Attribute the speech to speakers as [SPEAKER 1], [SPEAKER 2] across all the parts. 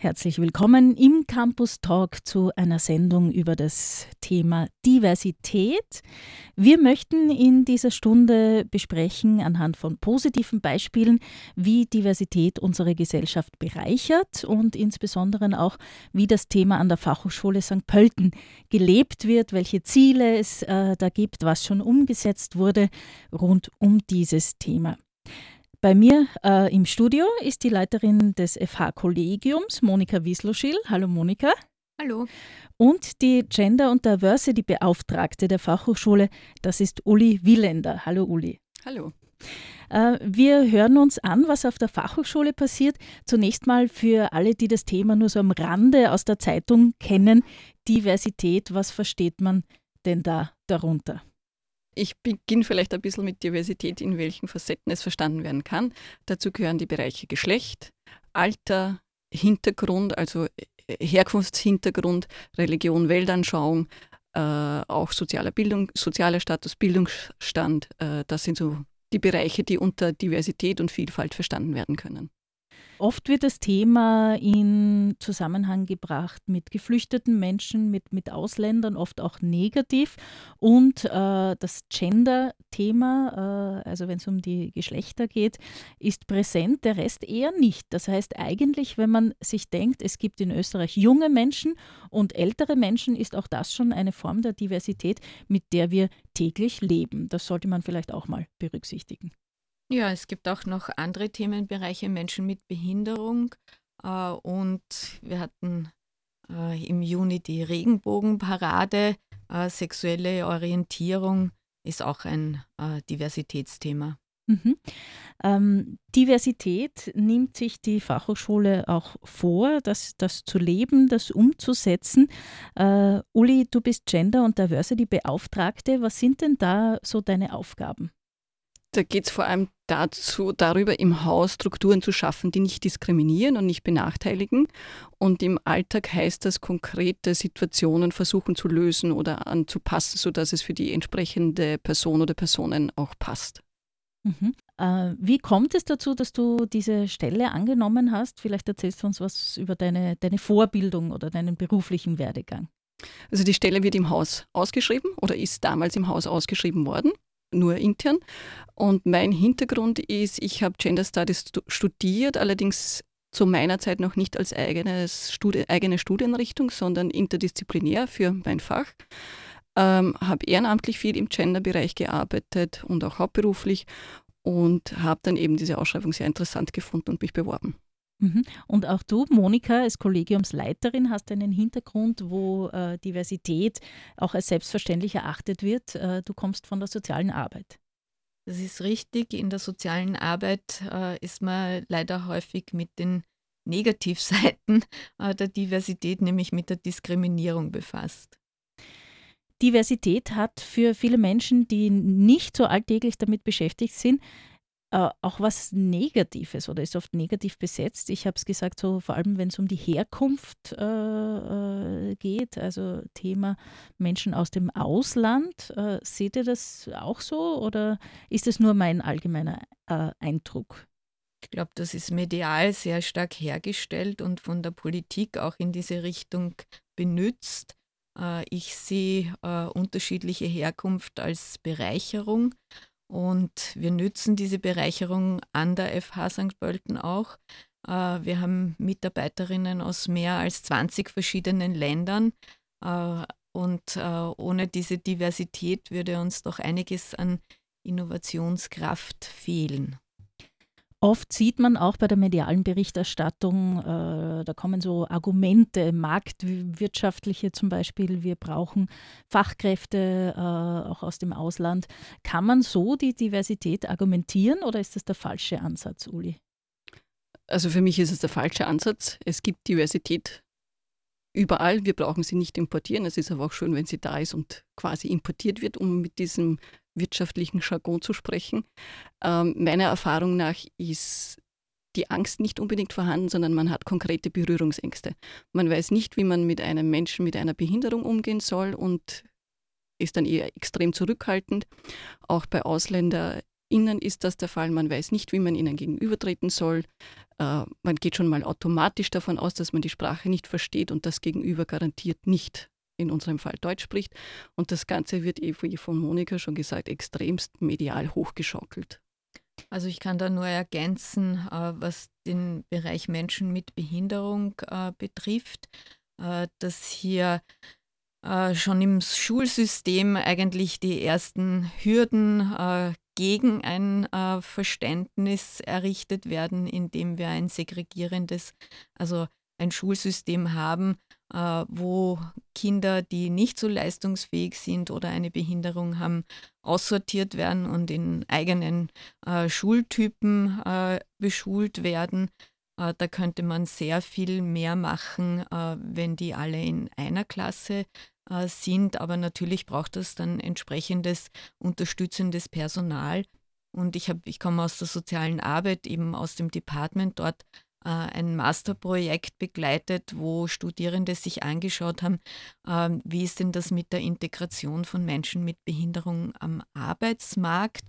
[SPEAKER 1] Herzlich willkommen im Campus Talk zu einer Sendung über das Thema Diversität. Wir möchten in dieser Stunde besprechen anhand von positiven Beispielen, wie Diversität unsere Gesellschaft bereichert und insbesondere auch, wie das Thema an der Fachhochschule St. Pölten gelebt wird, welche Ziele es äh, da gibt, was schon umgesetzt wurde rund um dieses Thema. Bei mir äh, im Studio ist die Leiterin des FH-Kollegiums, Monika Wiesloschil. Hallo Monika.
[SPEAKER 2] Hallo.
[SPEAKER 1] Und die Gender- und Diversity-Beauftragte der Fachhochschule, das ist Uli Wielender. Hallo Uli.
[SPEAKER 2] Hallo.
[SPEAKER 1] Äh, wir hören uns an, was auf der Fachhochschule passiert. Zunächst mal für alle, die das Thema nur so am Rande aus der Zeitung kennen. Diversität, was versteht man denn da darunter?
[SPEAKER 2] Ich beginne vielleicht ein bisschen mit Diversität, in welchen Facetten es verstanden werden kann. Dazu gehören die Bereiche Geschlecht, Alter, Hintergrund, also äh, Herkunftshintergrund, Religion, Weltanschauung, äh, auch sozialer Bildung, sozialer Status, Bildungsstand. Äh, das sind so die Bereiche, die unter Diversität und Vielfalt verstanden werden können.
[SPEAKER 1] Oft wird das Thema in Zusammenhang gebracht mit geflüchteten Menschen, mit, mit Ausländern, oft auch negativ. Und äh, das Gender-Thema, äh, also wenn es um die Geschlechter geht, ist präsent, der Rest eher nicht. Das heißt eigentlich, wenn man sich denkt, es gibt in Österreich junge Menschen und ältere Menschen, ist auch das schon eine Form der Diversität, mit der wir täglich leben. Das sollte man vielleicht auch mal berücksichtigen.
[SPEAKER 3] Ja, es gibt auch noch andere Themenbereiche, Menschen mit Behinderung. Äh, und wir hatten äh, im Juni die Regenbogenparade. Äh, sexuelle Orientierung ist auch ein Diversitätsthema.
[SPEAKER 1] Mhm. Ähm, Diversität nimmt sich die Fachhochschule auch vor, das, das zu leben, das umzusetzen. Äh, Uli, du bist Gender- und Diversity-Beauftragte. Was sind denn da so deine Aufgaben?
[SPEAKER 2] Da geht es vor allem dazu, darüber im Haus Strukturen zu schaffen, die nicht diskriminieren und nicht benachteiligen. Und im Alltag heißt das konkrete Situationen versuchen zu lösen oder anzupassen, sodass es für die entsprechende Person oder Personen auch passt.
[SPEAKER 1] Mhm. Äh, wie kommt es dazu, dass du diese Stelle angenommen hast? Vielleicht erzählst du uns was über deine, deine Vorbildung oder deinen beruflichen Werdegang.
[SPEAKER 2] Also die Stelle wird im Haus ausgeschrieben oder ist damals im Haus ausgeschrieben worden nur intern. Und mein Hintergrund ist, ich habe Gender Studies studiert, allerdings zu meiner Zeit noch nicht als eigenes Studi eigene Studienrichtung, sondern interdisziplinär für mein Fach. Ähm, habe ehrenamtlich viel im Gender-Bereich gearbeitet und auch hauptberuflich und habe dann eben diese Ausschreibung sehr interessant gefunden und mich beworben.
[SPEAKER 1] Mhm. Und auch du, Monika, als Kollegiumsleiterin, hast einen Hintergrund, wo äh, Diversität auch als selbstverständlich erachtet wird. Äh, du kommst von der sozialen Arbeit.
[SPEAKER 3] Das ist richtig. In der sozialen Arbeit äh, ist man leider häufig mit den Negativseiten äh, der Diversität, nämlich mit der Diskriminierung befasst.
[SPEAKER 1] Diversität hat für viele Menschen, die nicht so alltäglich damit beschäftigt sind, äh, auch was Negatives oder ist oft negativ besetzt. Ich habe es gesagt, so vor allem wenn es um die Herkunft äh, äh, geht, also Thema Menschen aus dem Ausland. Äh, seht ihr das auch so oder ist es nur mein allgemeiner äh, Eindruck?
[SPEAKER 3] Ich glaube, das ist medial sehr stark hergestellt und von der Politik auch in diese Richtung benützt. Ich sehe unterschiedliche Herkunft als Bereicherung und wir nützen diese Bereicherung an der FH St. Pölten auch. Äh, wir haben Mitarbeiterinnen aus mehr als 20 verschiedenen Ländern. Äh, und äh, ohne diese Diversität würde uns doch einiges an Innovationskraft fehlen.
[SPEAKER 1] Oft sieht man auch bei der medialen Berichterstattung, äh, da kommen so Argumente, marktwirtschaftliche zum Beispiel, wir brauchen Fachkräfte äh, auch aus dem Ausland. Kann man so die Diversität argumentieren oder ist das der falsche Ansatz, Uli?
[SPEAKER 2] Also für mich ist es der falsche Ansatz. Es gibt Diversität überall. Wir brauchen sie nicht importieren. Es ist aber auch schön, wenn sie da ist und quasi importiert wird, um mit diesem wirtschaftlichen Jargon zu sprechen. Ähm, meiner Erfahrung nach ist die Angst nicht unbedingt vorhanden, sondern man hat konkrete Berührungsängste. Man weiß nicht, wie man mit einem Menschen mit einer Behinderung umgehen soll und ist dann eher extrem zurückhaltend. Auch bei AusländerInnen ist das der Fall. Man weiß nicht, wie man ihnen gegenübertreten soll. äh, man geht schon mal automatisch davon aus, dass man die Sprache nicht versteht und das Gegenüber garantiert nicht in unserem Fall Deutsch spricht. Und das Ganze wird, eh wie von Monika schon gesagt, extremst medial hochgeschaukelt.
[SPEAKER 3] Also ich kann da nur ergänzen, äh, was den Bereich Menschen mit Behinderung äh, betrifft, äh, dass hier schon im Schulsystem eigentlich die ersten Hürden gegen ein Verständnis errichtet werden, indem wir ein segregierendes, also ein Schulsystem haben, wo Kinder, die nicht so leistungsfähig sind oder eine Behinderung haben, aussortiert werden und in eigenen äh, Schultypen äh, beschult werden. Äh, da könnte man sehr viel mehr machen, äh, wenn die alle in einer Klasse äh, sind. Aber natürlich braucht es dann entsprechendes unterstützendes Personal. Und ich, ich komme aus der sozialen Arbeit, eben aus dem Department dort äh, ein Masterprojekt begleitet, wo Studierende sich angeschaut haben, ähm, wie ist denn das mit der Integration von Menschen mit Behinderung am Arbeitsmarkt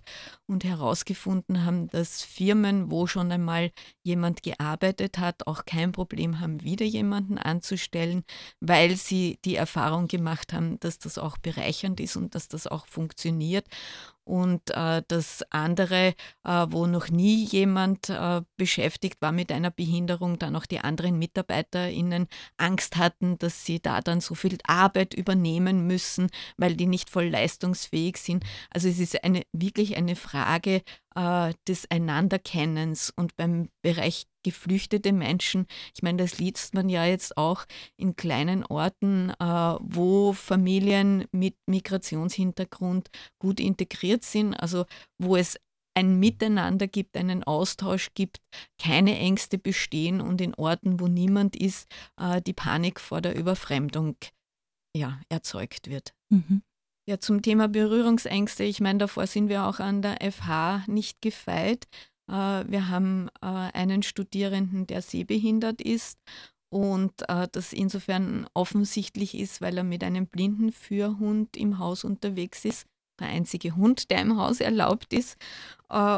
[SPEAKER 3] und herausgefunden haben, dass Firmen, wo schon einmal jemand gearbeitet hat, auch kein Problem haben, wieder jemanden anzustellen, weil sie die Erfahrung gemacht haben, dass das auch bereichernd ist und dass das auch funktioniert und äh, das andere, äh, wo noch nie jemand äh, beschäftigt war mit einer Behinderung, dann auch die anderen MitarbeiterInnen Angst hatten, dass sie da dann so viel Arbeit übernehmen müssen, weil die nicht voll leistungsfähig sind. Also es ist eine, wirklich eine Frage äh, des Einanderkennens und beim Bereich geflüchtete Menschen, ich meine, das liest man ja jetzt auch in kleinen Orten, äh, wo Familien mit Migrationshintergrund gut integriert sind, also wo es ein Miteinander gibt, einen Austausch gibt, keine Ängste bestehen und in Orten, wo niemand ist, äh, die Panik vor der Überfremdung ja, erzeugt wird. Mhm. Ja, zum Thema Berührungsängste, ich meine, davor sind wir auch an der FH nicht gefeit. Äh, wir haben äh, einen Studierenden, der sehbehindert ist und äh, das insofern offensichtlich ist, weil er mit einem blinden Führhund im Haus unterwegs ist. Der einzige Hund, der im Haus erlaubt ist.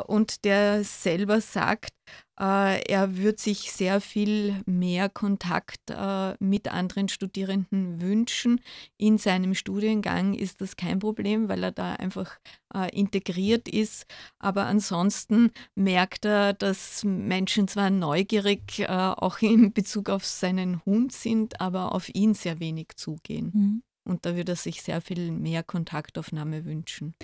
[SPEAKER 3] Und der selber sagt, er würde sich sehr viel mehr Kontakt äh, mit anderen Studierenden wünschen. In seinem Studiengang ist das kein Problem, weil er da einfach äh, integriert ist. Aber ansonsten merkt er, dass Menschen zwar neugierig äh, auch in Bezug auf seinen Hund sind, aber auf ihn sehr wenig zugehen. Mhm. Und da würde er sich sehr viel mehr Kontaktaufnahme wünschen.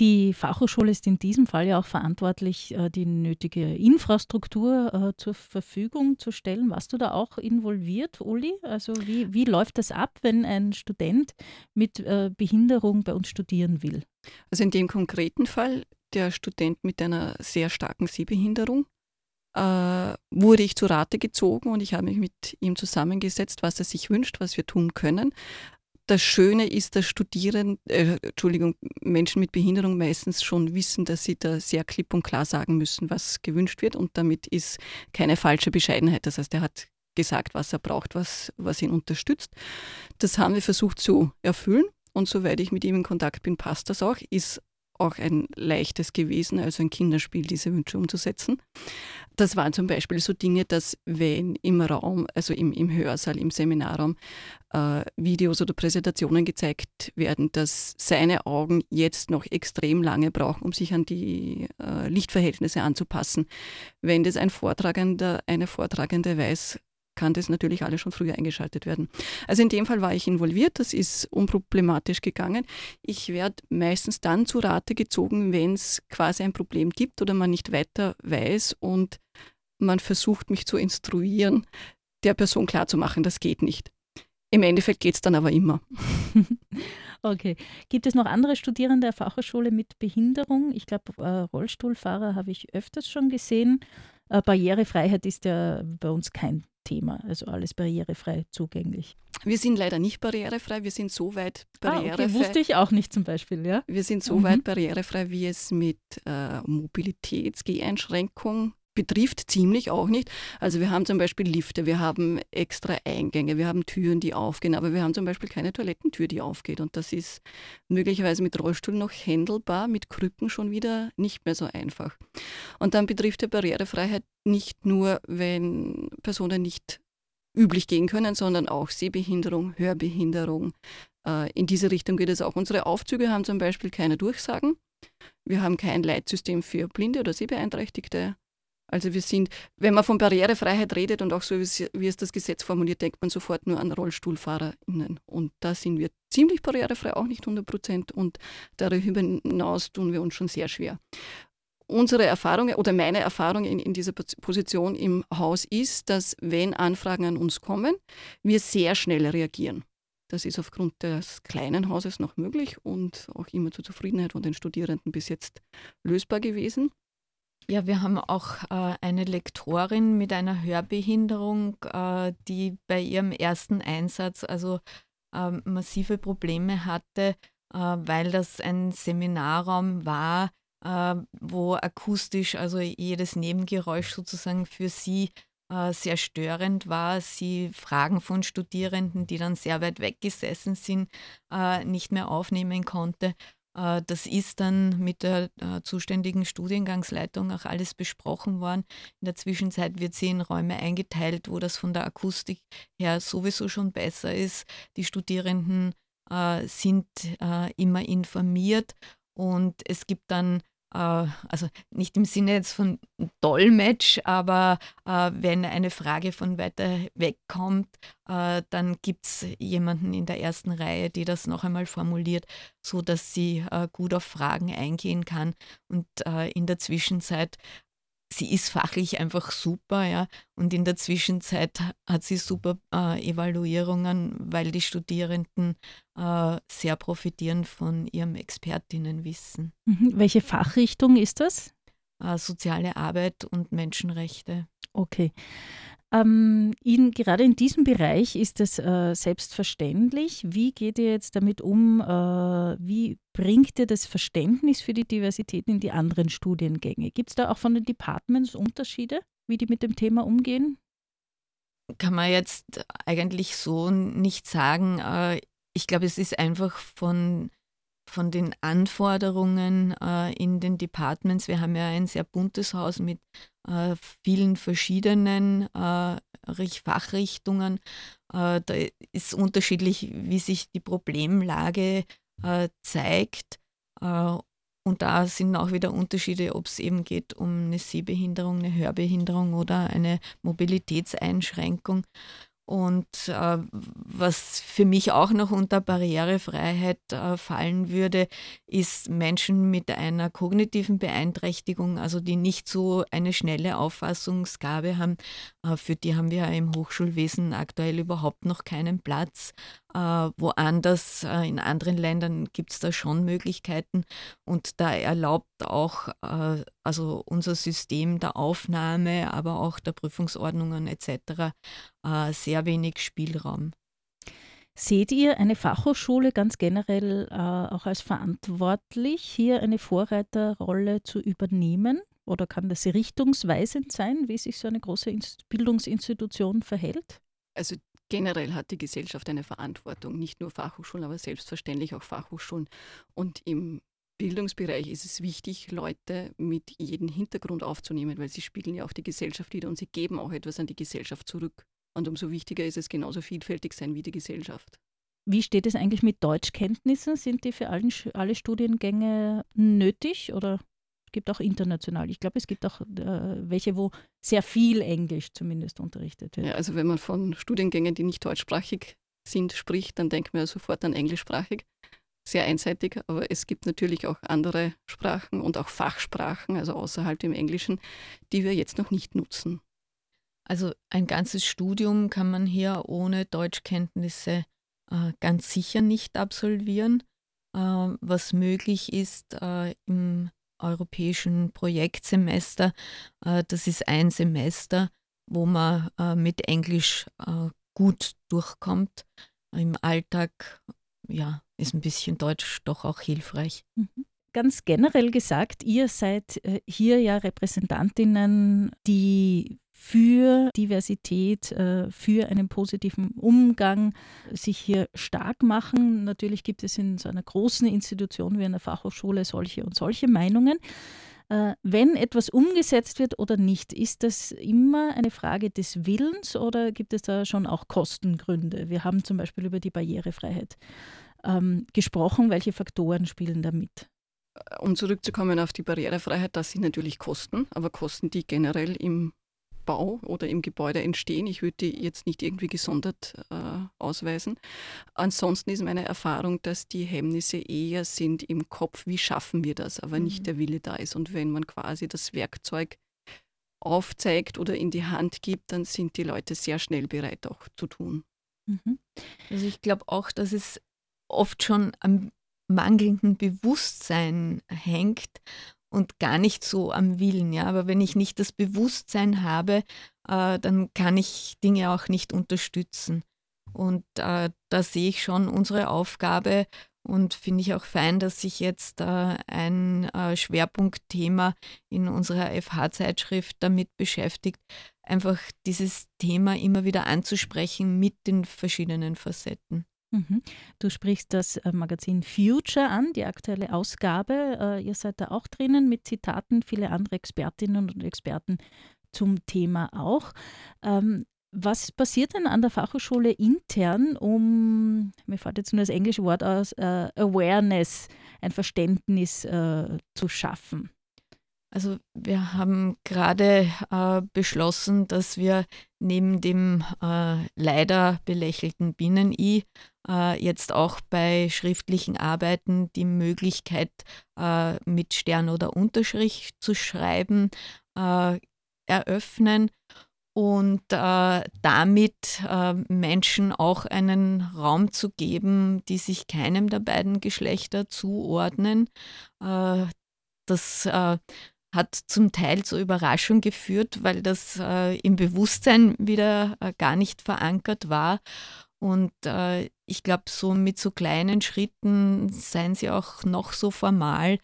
[SPEAKER 1] Die Fachhochschule ist in diesem Fall ja auch verantwortlich, äh, die nötige Infrastruktur äh, zur Verfügung zu stellen. Warst du da auch involviert, Uli? Also wie, wie läuft das ab, wenn ein Student mit äh, Behinderung bei uns studieren will?
[SPEAKER 2] Also in dem konkreten Fall der Student mit einer sehr starken Sehbehinderung äh, wurde ich zu Rate gezogen und ich habe mich mit ihm zusammengesetzt, was er sich wünscht, was wir tun können. Das Schöne ist, dass Studierende, äh, Entschuldigung, Menschen mit Behinderung meistens schon wissen, dass sie da sehr klipp und klar sagen müssen, was gewünscht wird und damit ist keine falsche Bescheidenheit. Das heißt, er hat gesagt, was er braucht, was, was ihn unterstützt. Das haben wir versucht zu erfüllen und soweit ich mit ihm in Kontakt bin, passt das auch. Ist auch ein leichtes gewesen, also ein Kinderspiel, diese Wünsche umzusetzen. Das waren zum Beispiel so Dinge, dass wenn im Raum, also im, im Hörsaal, im Seminarraum, äh, Videos oder Präsentationen gezeigt werden, dass seine Augen jetzt noch extrem lange brauchen, um sich an die äh, Lichtverhältnisse anzupassen. Wenn das ein Vortragender, eine Vortragende weiß, kann das natürlich alles schon früher eingeschaltet werden. Also in dem Fall war ich involviert, das ist unproblematisch gegangen. Ich werde meistens dann zu Rate gezogen, wenn es quasi ein Problem gibt oder man nicht weiter weiß und man versucht mich zu instruieren, der Person klarzumachen, das geht nicht. Im Endeffekt geht es dann aber immer.
[SPEAKER 1] Okay. Gibt es noch andere Studierende der Fachhochschule mit Behinderung? Ich glaube, äh, Rollstuhlfahrer habe ich öfters schon gesehen. Äh, Barrierefreiheit ist ja bei uns kein Thema, also alles barrierefrei zugänglich.
[SPEAKER 2] Wir sind leider nicht barrierefrei, wir sind so weit barrierefrei. Ah, okay.
[SPEAKER 1] Wusste ich auch nicht zum Beispiel, ja.
[SPEAKER 2] Wir sind so mhm. weit barrierefrei, wie es mit äh, Mobilitätsgeheinschränkung betrifft ziemlich auch nicht. Also wir haben zum Beispiel Lifte, wir haben extra Eingänge, wir haben Türen, die aufgehen, aber wir haben zum Beispiel keine Toilettentür, die aufgeht. Und das ist möglicherweise mit Rollstuhl noch händelbar, mit Krücken schon wieder nicht mehr so einfach. Und dann betrifft die Barrierefreiheit nicht nur, wenn Personen nicht üblich gehen können, sondern auch Sehbehinderung, Hörbehinderung. Äh, in diese Richtung geht es auch. Unsere Aufzüge haben zum Beispiel keine Durchsagen. Wir haben kein Leitsystem für Blinde oder Sehbeeinträchtigte. Also wir sind, wenn man von Barrierefreiheit redet und auch so, wie es das Gesetz formuliert, denkt man sofort nur an RollstuhlfahrerInnen. Und da sind wir ziemlich barrierefrei, auch nicht 100 Prozent. Und darüber hinaus tun wir uns schon sehr schwer. Unsere Erfahrung oder meine Erfahrung in, in dieser Position im Haus ist, dass wenn Anfragen an uns kommen, wir sehr schnell reagieren. Das ist aufgrund des kleinen Hauses noch möglich und auch immer zur Zufriedenheit von den Studierenden bis jetzt lösbar gewesen.
[SPEAKER 3] Ja, wir haben auch äh, eine Lektorin mit einer Hörbehinderung, äh, die bei ihrem ersten Einsatz also äh, massive Probleme hatte, äh, weil das ein Seminarraum war, äh, wo akustisch also jedes Nebengeräusch sozusagen für sie äh, sehr störend war. Sie Fragen von Studierenden, die dann sehr weit weggesessen sind, nicht mehr aufnehmen konnte. Äh, das ist dann mit der äh, zuständigen Studiengangsleitung auch alles besprochen worden. In der Zwischenzeit wird sie in Räume eingeteilt, wo das von der Akustik her sowieso schon besser ist. Die Studierenden äh, sind immer informiert und es gibt dann also nicht im Sinne jetzt von Dolmetsch, aber äh, wenn eine Frage von weiter weg kommt, äh, dann gibt es jemanden in der ersten Reihe, die das noch einmal formuliert, so dass sie gut auf Fragen eingehen kann. Und in der Zwischenzeit sie ist fachlich einfach super, ja. Und in der Zwischenzeit hat sie super äh, Evaluierungen, weil die Studierenden äh, sehr profitieren von ihrem Expertinnenwissen.
[SPEAKER 1] Mhm. Welche Fachrichtung ist das?
[SPEAKER 3] Äh, soziale Arbeit und Menschenrechte.
[SPEAKER 1] Okay. Ähm, in, gerade in diesem Bereich ist es äh, selbstverständlich. Wie geht ihr jetzt damit um? Äh, wie bringt ihr das Verständnis für die Diversität in die anderen Studiengänge? Gibt es da auch von den Departments Unterschiede, wie die mit dem Thema umgehen?
[SPEAKER 3] Kann man jetzt eigentlich so nicht sagen. Äh, ich glaube, es ist einfach von von den Anforderungen äh, in den Departments. Wir haben ja ein sehr buntes Haus mit äh, vielen verschiedenen äh, Fachrichtungen. Äh, da ist unterschiedlich, wie sich die Problemlage äh, zeigt. Äh, und da sind auch wieder Unterschiede, ob es eben geht um eine Sehbehinderung, eine Hörbehinderung oder eine Mobilitätseinschränkung. Und äh, was für mich auch noch unter Barrierefreiheit äh, fallen würde, ist Menschen mit einer kognitiven Beeinträchtigung, also die nicht so eine schnelle Auffassungsgabe haben. Äh, für die haben wir im Hochschulwesen aktuell überhaupt noch keinen Platz. Äh, woanders, äh, in anderen Ländern gibt es da schon Möglichkeiten und da erlaubt auch äh, also unser System der Aufnahme, aber auch der Prüfungsordnungen etc. sehr wenig Spielraum.
[SPEAKER 1] Seht ihr eine Fachhochschule ganz generell äh, auch als verantwortlich, hier eine Vorreiterrolle zu übernehmen? Oder kann das richtungsweisend sein, wie sich so eine große Bildungsinstitution verhält?
[SPEAKER 2] Also generell hat die Gesellschaft eine Verantwortung, nicht nur Fachhochschulen, aber selbstverständlich auch Fachhochschulen. Und im Bildungsbereich ist es wichtig, Leute mit jedem Hintergrund aufzunehmen, weil sie spiegeln ja auch die Gesellschaft wieder und sie geben auch etwas an die Gesellschaft zurück. Und umso wichtiger ist es, genauso vielfältig sein wie die Gesellschaft.
[SPEAKER 1] Wie steht es eigentlich mit Deutschkenntnissen? Sind die für alle Studiengänge nötig oder gibt auch international. Ich glaube, es gibt auch äh, welche, wo sehr viel Englisch zumindest unterrichtet wird.
[SPEAKER 2] Ja, also wenn man von Studiengängen, die nicht deutschsprachig sind, spricht, dann denkt man ja sofort an englischsprachig. Sehr einseitig, aber es gibt natürlich auch andere Sprachen und auch Fachsprachen, also außerhalb dem Englischen, die wir jetzt noch nicht nutzen.
[SPEAKER 3] Also ein ganzes Studium kann man hier ohne Deutschkenntnisse äh, ganz sicher nicht absolvieren. Äh, was möglich ist äh, im europäischen Projektsemester. Äh, das ist ein Semester, wo man äh, mit Englisch äh, gut durchkommt. Im Alltag ja, ist ein bisschen Deutsch doch auch hilfreich.
[SPEAKER 1] Mhm. ganz generell gesagt, ihr seid hier ja Repräsentantinnen, die für Diversität, äh, für einen positiven Umgang sich hier stark machen. Natürlich gibt es in so einer großen Institution wie einer Fachhochschule solche und solche Meinungen. Äh, wenn etwas umgesetzt wird oder nicht, ist das immer eine Frage des Willens oder gibt es da schon auch Kostengründe? Wir haben zum Beispiel über die Barrierefreiheit ähm, gesprochen. Welche Faktoren spielen da mit?
[SPEAKER 2] Um zurückzukommen auf die Barrierefreiheit, das sind natürlich Kosten, aber Kosten, die generell im Bau oder im Gebäude entstehen. Ich würde die jetzt nicht irgendwie gesondert äh, ausweisen. Ansonsten ist meine Erfahrung, dass die Hemmnisse eher sind im Kopf, wie schaffen wir das, aber mhm. nicht der Wille da ist. Und wenn man quasi das Werkzeug aufzeigt oder in die Hand gibt, dann sind die Leute sehr schnell bereit, auch zu tun.
[SPEAKER 3] Mhm. Also ich glaube auch, dass es oft schon am mangelnden Bewusstsein hängt und gar nicht so am Willen. Ja? Aber wenn ich nicht das Bewusstsein habe, äh, dann kann ich Dinge auch nicht unterstützen. Und äh, da sehe ich schon unsere Aufgabe und finde ich auch fein, dass sich jetzt äh, ein äh, Schwerpunktthema in unserer FH-Zeitschrift damit beschäftigt, einfach dieses Thema immer wieder anzusprechen mit den verschiedenen Facetten.
[SPEAKER 1] Mhm. Du sprichst das äh, Magazin Future an, die aktuelle Ausgabe. Äh, ihr seid da auch drinnen mit Zitaten, viele andere Expertinnen und Experten zum Thema auch. Ähm, was passiert denn an der Fachhochschule intern, um, mir fällt jetzt nur das englische Wort aus, uh, Awareness, ein Verständnis uh, zu schaffen?
[SPEAKER 3] Also wir haben gerade äh, beschlossen, dass wir neben dem äh, leider belächelten Binnen-I äh, jetzt auch bei schriftlichen Arbeiten die Möglichkeit äh, mit Stern oder Unterschrift zu schreiben äh, eröffnen und damit Menschen auch einen Raum zu geben, die sich keinem der beiden Geschlechter zuordnen. das hat zum Teil zur Überraschung geführt, weil das im Bewusstsein wieder gar nicht verankert war. Und äh, ich glaube, so mit so kleinen Schritten seien sie auch noch so formal,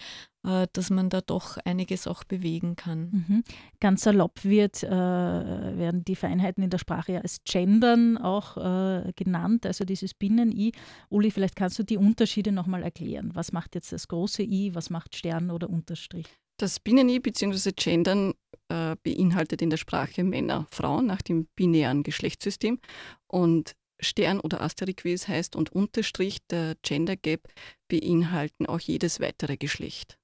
[SPEAKER 3] äh, dass man da doch einiges auch bewegen kann.
[SPEAKER 1] Mhm. Ganz salopp wird, äh, werden die Vereinheiten in der Sprache ja als Gendern auch äh, genannt, also dieses Binnen-I. Uli, vielleicht kannst du die Unterschiede nochmal erklären. Was macht jetzt das große I, was macht Stern oder Unterstrich?
[SPEAKER 2] Das Binnen-I bzw. Gendern äh, beinhaltet in der Sprache Männer, Frauen nach dem binären Geschlechtssystem. Und Stern oder Asterix heißt und Unterstrich, der Gender Gap, beinhalten auch jedes weitere Geschlecht.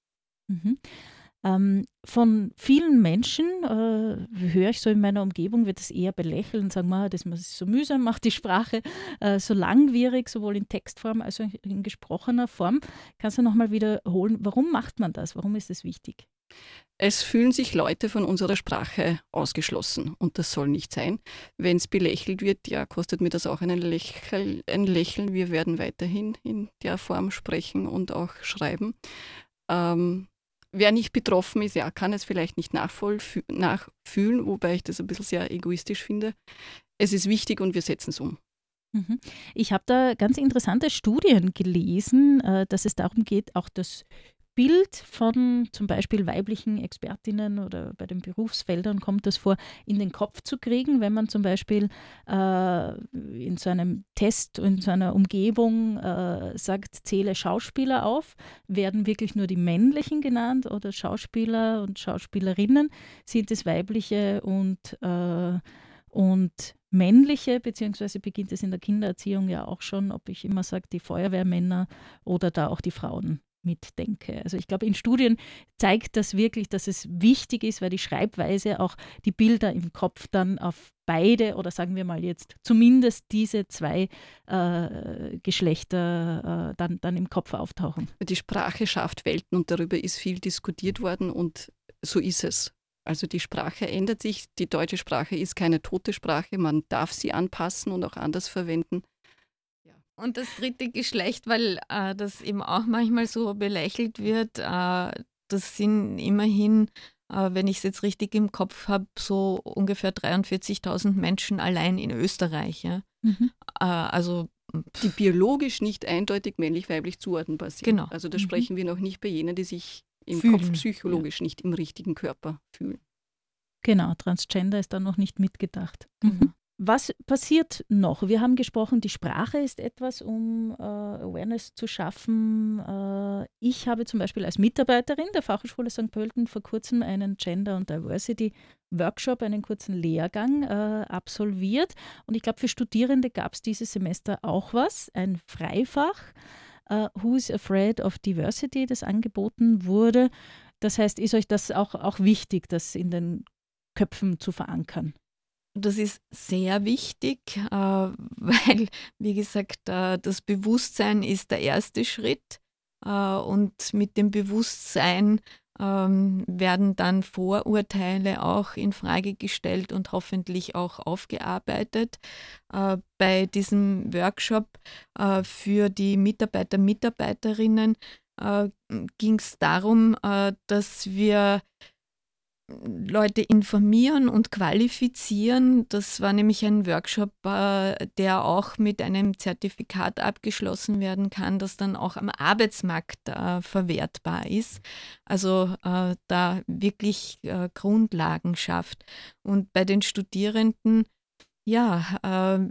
[SPEAKER 1] Mhm. Ähm, von vielen Menschen, äh, höre ich so in meiner Umgebung, wird es eher belächelt und sagen, man, das ist so mühsam, macht die Sprache äh, so langwierig, sowohl in Textform als auch in gesprochener Form. Kannst du nochmal wiederholen, warum macht man das? Warum ist es wichtig?
[SPEAKER 2] Es fühlen sich Leute von unserer Sprache ausgeschlossen und das soll nicht sein. Wenn es belächelt wird, ja, kostet mir das auch Lächel, ein Lächeln. Wir werden weiterhin in der Form sprechen und auch schreiben. Ähm, wer nicht betroffen ist, ja, kann es vielleicht nicht nachfühlen, wobei ich das ein bisschen sehr egoistisch finde. Es ist wichtig und wir setzen es um.
[SPEAKER 1] Mhm. Ich habe da ganz interessante Studien gelesen, äh, dass es darum geht, auch das Bild von zum Beispiel weiblichen Expertinnen oder bei den Berufsfeldern kommt das vor, in den Kopf zu kriegen, wenn man zum Beispiel äh, in so einem Test, in so einer Umgebung äh, sagt, zähle Schauspieler auf, werden wirklich nur die männlichen genannt oder Schauspieler und Schauspielerinnen? Sind es weibliche und, äh, und männliche, beziehungsweise beginnt es in der Kindererziehung ja auch schon, ob ich immer sage, die Feuerwehrmänner oder da auch die Frauen mitdenke. Also ich glaube, in Studien zeigt das wirklich, dass es wichtig ist, weil die Schreibweise auch die Bilder im Kopf dann auf beide oder sagen wir mal jetzt zumindest diese zwei äh, Geschlechter äh, dann, dann im Kopf auftauchen.
[SPEAKER 2] Die Sprache schafft Welten und darüber ist viel diskutiert worden und so ist es. Also die Sprache ändert sich, die deutsche Sprache ist keine tote Sprache, man darf sie anpassen und auch anders verwenden.
[SPEAKER 3] Und das dritte Geschlecht, weil äh, das eben auch manchmal so belächelt wird, äh, das sind immerhin, äh, wenn ich es jetzt richtig im Kopf habe, so ungefähr 43.000 Menschen allein in Österreich. Ja? Mhm. Äh, also
[SPEAKER 2] die biologisch nicht eindeutig männlich-weiblich zuordnenbar sind.
[SPEAKER 3] Genau.
[SPEAKER 2] Also da
[SPEAKER 3] Mhm.
[SPEAKER 2] sprechen wir noch nicht bei jenen, die sich im
[SPEAKER 3] Fühlen,
[SPEAKER 2] Kopf psychologisch nicht im richtigen Körper fühlen.
[SPEAKER 1] Genau, Transgender ist da noch nicht mitgedacht.
[SPEAKER 3] Genau.
[SPEAKER 1] Mhm. Was passiert noch? Wir haben gesprochen, die Sprache ist etwas, um äh, Awareness zu schaffen. Äh, ich habe zum Beispiel als Mitarbeiterin der Fachhochschule St. Pölten vor kurzem einen Gender- und Diversity-Workshop, einen kurzen Lehrgang äh, absolviert. Und ich glaube, für Studierende gab es dieses Semester auch was, ein Freifach. äh, Who's Afraid of Diversity, das angeboten wurde. Das heißt, ist euch das auch, auch wichtig, das in den Köpfen zu verankern?
[SPEAKER 3] Das ist sehr wichtig, äh, weil, wie gesagt, äh, das Bewusstsein ist der erste Schritt. Äh, und mit dem Bewusstsein ähm, werden dann Vorurteile auch in Frage gestellt und hoffentlich auch aufgearbeitet. Bei diesem Workshop für die Mitarbeiter, Mitarbeiterinnen ging es darum, dass wir Leute informieren und qualifizieren. Das war nämlich ein Workshop, äh, der auch mit einem Zertifikat abgeschlossen werden kann, das dann auch am Arbeitsmarkt äh, verwertbar ist. Also äh, da wirklich Grundlagen schafft. Und bei den Studierenden ja,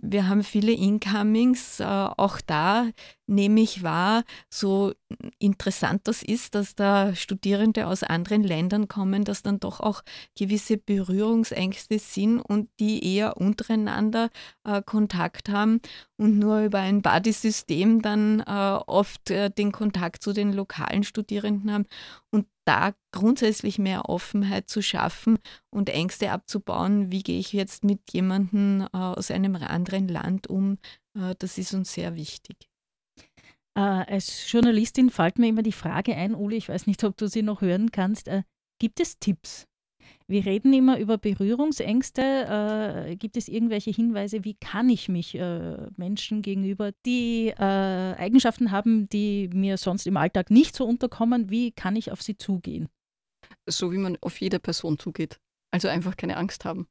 [SPEAKER 3] wir haben viele Incomings. Auch da nehme ich wahr, so interessant das ist, dass da Studierende aus anderen Ländern kommen, dass dann doch auch gewisse Berührungsängste sind und die eher untereinander äh, Kontakt haben und nur über ein Buddy-System dann äh, oft äh, den Kontakt zu den lokalen Studierenden haben. Und da grundsätzlich mehr Offenheit zu schaffen und Ängste abzubauen, wie gehe ich jetzt mit jemandem äh, aus einem anderen Land um, äh, das ist uns sehr wichtig.
[SPEAKER 1] Äh, als Journalistin fällt mir immer die Frage ein, Uli, ich weiß nicht, ob du sie noch hören kannst. Äh, gibt es Tipps? Wir reden immer über Berührungsängste. Äh, gibt es irgendwelche Hinweise, wie kann ich mich äh, Menschen gegenüber, die äh, Eigenschaften haben, die mir sonst im Alltag nicht so unterkommen, wie kann ich auf sie zugehen?
[SPEAKER 2] So wie man auf jede Person zugeht. Also einfach keine Angst haben.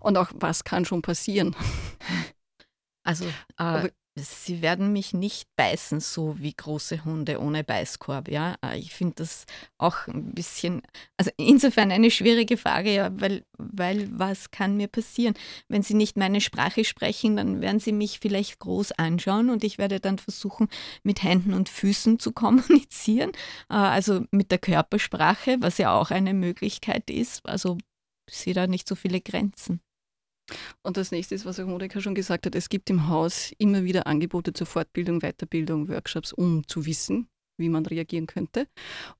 [SPEAKER 2] Und auch, was kann schon passieren?
[SPEAKER 3] Also, äh, Sie werden mich nicht beißen, so wie große Hunde ohne Beißkorb. Ja, Äh, ich finde das auch ein bisschen, also insofern eine schwierige Frage, ja, weil, weil was kann mir passieren? Wenn Sie nicht meine Sprache sprechen, dann werden Sie mich vielleicht groß anschauen und ich werde dann versuchen, mit Händen und Füßen zu kommunizieren, äh, also mit der Körpersprache, was ja auch eine Möglichkeit ist. Also ich sehe da nicht so viele Grenzen.
[SPEAKER 2] Und das nächste ist, was auch Monika schon gesagt hat, es gibt im Haus immer wieder Angebote zur Fortbildung, Weiterbildung, Workshops, um zu wissen, wie man reagieren könnte.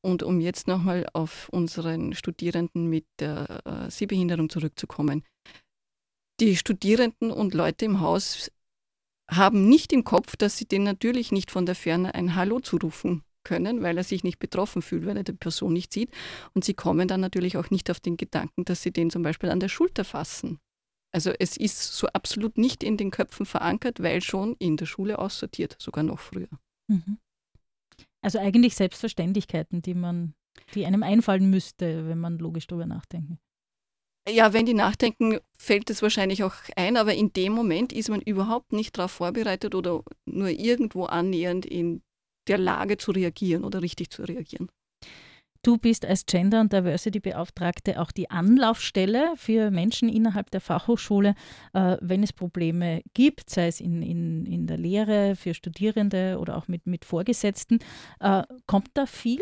[SPEAKER 2] Und um jetzt nochmal auf unseren Studierenden mit der äh, Sehbehinderung zurückzukommen. Die Studierenden und Leute im Haus haben nicht im Kopf, dass sie den natürlich nicht von der Ferne ein Hallo zurufen können, weil er sich nicht betroffen fühlt, weil er die Person nicht sieht. Und sie kommen dann natürlich auch nicht auf den Gedanken, dass sie den zum Beispiel an der Schulter fassen also es ist so absolut nicht in den Köpfen verankert, weil schon in der Schule aussortiert, sogar noch früher.
[SPEAKER 1] Mhm. Also eigentlich Selbstverständlichkeiten, die man, die einem einfallen müsste, wenn man logisch drüber nachdenkt.
[SPEAKER 2] Ja, wenn die nachdenken, fällt es wahrscheinlich auch ein, aber in dem Moment ist man überhaupt nicht darauf vorbereitet oder nur irgendwo annähernd in der Lage zu reagieren oder richtig zu reagieren.
[SPEAKER 1] Du bist als Gender- und Diversity-Beauftragte auch die Anlaufstelle für Menschen innerhalb der Fachhochschule, äh, wenn es Probleme gibt, sei es in, in, in der Lehre, für Studierende oder auch mit, mit Vorgesetzten. Äh, kommt da viel?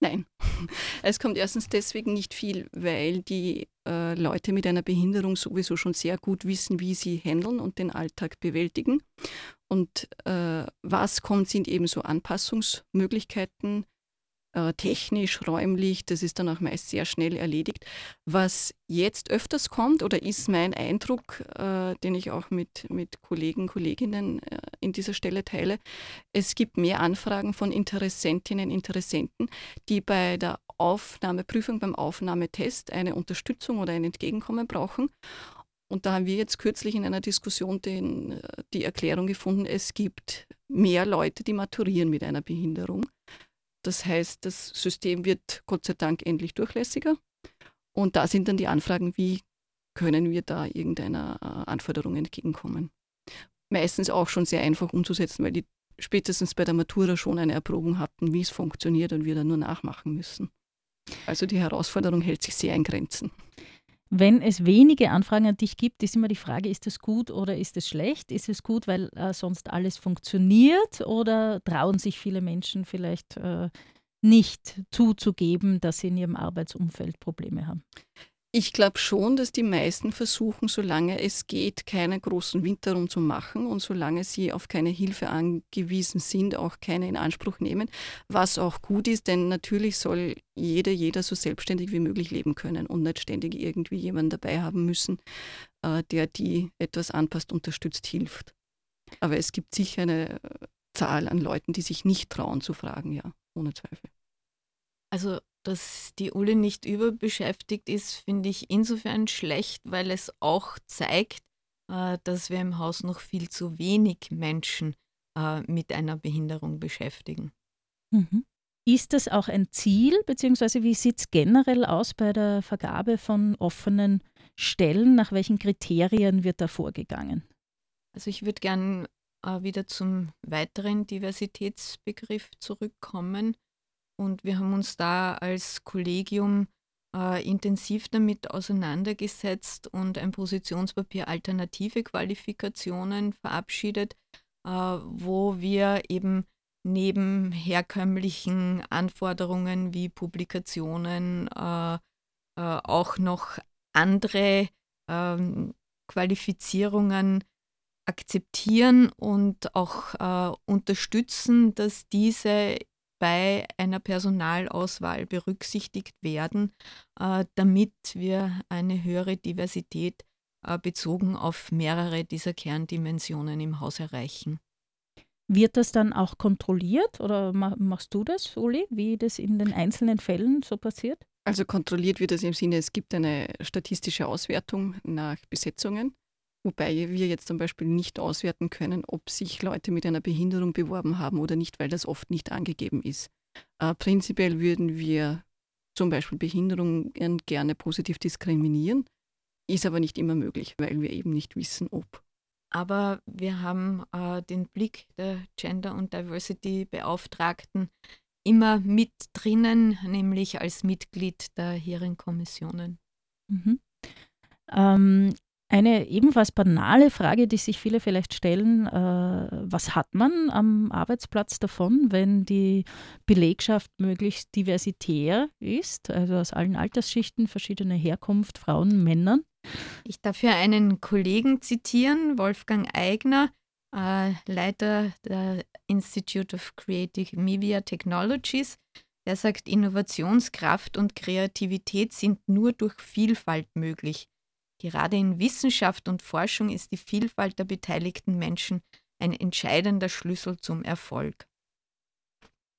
[SPEAKER 2] Nein, es kommt erstens deswegen nicht viel, weil die äh, Leute mit einer Behinderung sowieso schon sehr gut wissen, wie sie handeln und den Alltag bewältigen. Und äh, was kommt, sind eben so Anpassungsmöglichkeiten, äh, technisch, räumlich, das ist dann auch meist sehr schnell erledigt. Was jetzt öfters kommt oder ist mein Eindruck, äh, den ich auch mit, mit Kollegen, Kolleginnen äh, in dieser Stelle teile, es gibt mehr Anfragen von Interessentinnen, Interessenten, die bei der Aufnahmeprüfung, beim Aufnahmetest eine Unterstützung oder ein Entgegenkommen brauchen. Und da haben wir jetzt kürzlich in einer Diskussion den, äh, die Erklärung gefunden, es gibt mehr Leute, die maturieren mit einer Behinderung. Das heißt, das System wird Gott sei Dank endlich durchlässiger. Und da sind dann die Anfragen, wie können wir da irgendeiner äh, Anforderung entgegenkommen. meistens auch schon sehr einfach umzusetzen, weil die spätestens bei der Matura schon eine Erprobung hatten, wie es funktioniert und wir dann nur nachmachen müssen. Also die Herausforderung hält sich sehr in Grenzen.
[SPEAKER 1] Wenn es wenige Anfragen an dich gibt, ist immer die Frage, ist es gut oder ist es schlecht? Ist es gut, weil äh, sonst alles funktioniert oder trauen sich viele Menschen vielleicht äh, nicht zuzugeben, dass sie in ihrem Arbeitsumfeld Probleme haben?
[SPEAKER 2] Ich glaube schon, dass die meisten versuchen, solange es geht, keinen großen Wind darum zu machen und solange sie auf keine Hilfe angewiesen sind, auch keine in Anspruch nehmen, was auch gut ist, denn natürlich soll jeder, jeder so selbstständig wie möglich leben können und nicht ständig irgendwie jemanden dabei haben müssen, äh, der die etwas anpasst, unterstützt, hilft. Aber es gibt sicher eine Zahl an Leuten, die sich nicht trauen zu fragen, ja, ohne Zweifel.
[SPEAKER 3] Also dass die Uli nicht überbeschäftigt ist, finde ich insofern schlecht, weil es auch zeigt, äh, dass wir im Haus noch viel zu wenig Menschen äh, mit einer Behinderung beschäftigen.
[SPEAKER 1] Mhm. Ist das auch ein Ziel, beziehungsweise wie sieht es generell aus bei der Vergabe von offenen Stellen? Nach welchen Kriterien wird da vorgegangen?
[SPEAKER 3] Also ich würde gern äh, wieder zum weiteren Diversitätsbegriff zurückkommen. Und wir haben uns da als Kollegium äh, intensiv damit auseinandergesetzt und ein Positionspapier Alternative Qualifikationen verabschiedet, äh, wo wir eben neben herkömmlichen Anforderungen wie Publikationen äh, äh auch noch andere ähm, Qualifizierungen akzeptieren und auch äh, unterstützen, dass diese bei einer Personalauswahl berücksichtigt werden, äh, damit wir eine höhere Diversität äh, bezogen auf mehrere dieser Kerndimensionen im Haus erreichen.
[SPEAKER 1] Wird das dann auch kontrolliert oder machst du das, Uli, wie das in den einzelnen Fällen so passiert?
[SPEAKER 2] Also kontrolliert wird das im Sinne, es gibt eine statistische Auswertung nach Besetzungen Wobei wir jetzt zum Beispiel nicht auswerten können, ob sich Leute mit einer Behinderung beworben haben oder nicht, weil das oft nicht angegeben ist. Äh, prinzipiell würden wir zum Beispiel Behinderungen gerne positiv diskriminieren, ist aber nicht immer möglich, weil wir eben nicht wissen, ob.
[SPEAKER 3] Aber wir haben äh, den Blick der Gender- und Diversity-Beauftragten immer mit drinnen, nämlich als Mitglied der Hearing-Kommissionen.
[SPEAKER 1] Mhm. Ähm, eine ebenfalls banale Frage, die sich viele vielleicht stellen, äh, was hat man am Arbeitsplatz davon, wenn die Belegschaft möglichst diversitär ist, also aus allen Altersschichten, verschiedene Herkunft, Frauen, Männern?
[SPEAKER 3] Ich darf hier einen Kollegen zitieren, Wolfgang Eigner, äh, Leiter der Institute of Creative Media Technologies. Der sagt, Innovationskraft und Kreativität sind nur durch Vielfalt möglich. Gerade in Wissenschaft und Forschung ist die Vielfalt der beteiligten Menschen ein entscheidender Schlüssel zum Erfolg.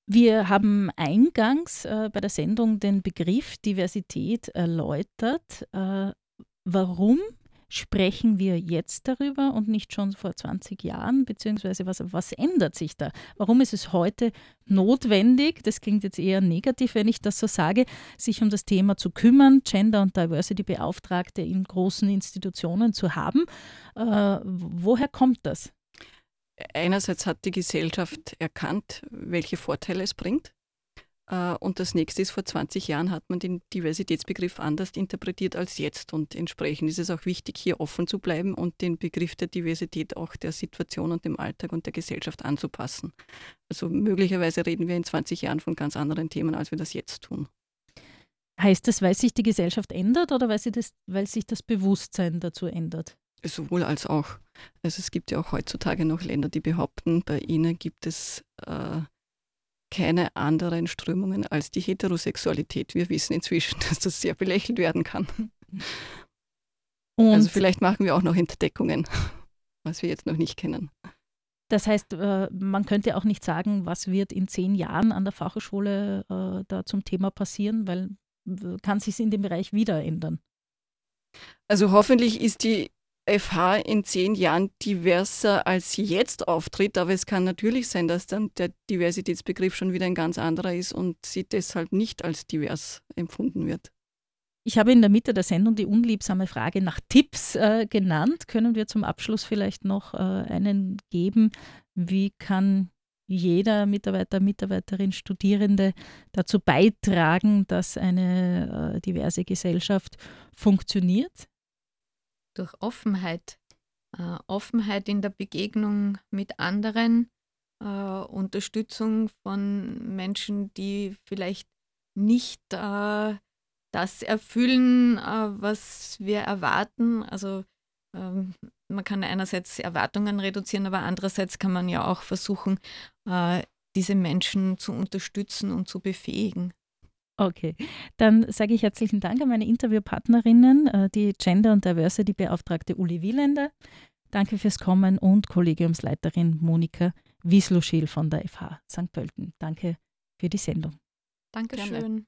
[SPEAKER 1] Wir haben eingangs äh, bei der Sendung den Begriff Diversität erläutert. Äh, warum sprechen wir jetzt darüber und nicht schon vor 20 Jahren? Beziehungsweise was, was ändert sich da? Warum ist es heute notwendig, das klingt jetzt eher negativ, wenn ich das so sage, sich um das Thema zu kümmern, Gender- und Diversity-Beauftragte in großen Institutionen zu haben? Äh, woher kommt das?
[SPEAKER 2] Einerseits hat die Gesellschaft erkannt, welche Vorteile es bringt. Äh, und das nächste ist, vor 20 Jahren hat man den Diversitätsbegriff anders interpretiert als jetzt. Und entsprechend ist es auch wichtig, hier offen zu bleiben und den Begriff der Diversität auch der Situation und dem Alltag und der Gesellschaft anzupassen. Also möglicherweise reden wir in 20 Jahren von ganz anderen Themen, als wir das jetzt tun.
[SPEAKER 1] Heißt das, weil sich die Gesellschaft ändert oder weil, das, weil sich das Bewusstsein dazu ändert?
[SPEAKER 2] Sowohl als auch. Also es gibt ja auch heutzutage noch Länder, die behaupten, bei ihnen gibt es äh, keine anderen Strömungen als die Heterosexualität. Wir wissen inzwischen, dass das sehr belächelt werden kann. Und also vielleicht machen wir auch noch Entdeckungen, was wir jetzt noch nicht kennen.
[SPEAKER 1] Das heißt, äh, man könnte auch nicht sagen, was wird in zehn Jahren an der Fachhochschule äh, da zum Thema passieren, weil kann sich in dem Bereich wieder ändern.
[SPEAKER 2] Also hoffentlich ist die FH in zehn Jahren diverser als jetzt auftritt, aber es kann natürlich sein, dass dann der Diversitätsbegriff schon wieder ein ganz anderer ist und sie deshalb nicht als divers empfunden wird.
[SPEAKER 1] Ich habe in der Mitte der Sendung die unliebsame Frage nach Tipps äh, genannt. Können wir zum Abschluss vielleicht noch äh, einen geben? Wie kann jeder Mitarbeiter, Mitarbeiterin, Studierende dazu beitragen, dass eine äh, diverse Gesellschaft funktioniert?
[SPEAKER 3] Durch Offenheit. Äh, Offenheit in der Begegnung mit anderen, äh, Unterstützung von Menschen, die vielleicht nicht äh, das erfüllen, äh, was wir erwarten. Also ähm, man kann einerseits Erwartungen reduzieren, aber andererseits kann man ja auch versuchen, äh, diese Menschen zu unterstützen und zu befähigen.
[SPEAKER 1] Okay, dann sage ich herzlichen Dank an meine Interviewpartnerinnen, äh, die Gender- und Diversity-Beauftragte Uli Wielender. Danke fürs Kommen und Kollegiumsleiterin Monika Wiesloschil von der FH St. Pölten. Danke für die Sendung.
[SPEAKER 3] Dankeschön. Gerne.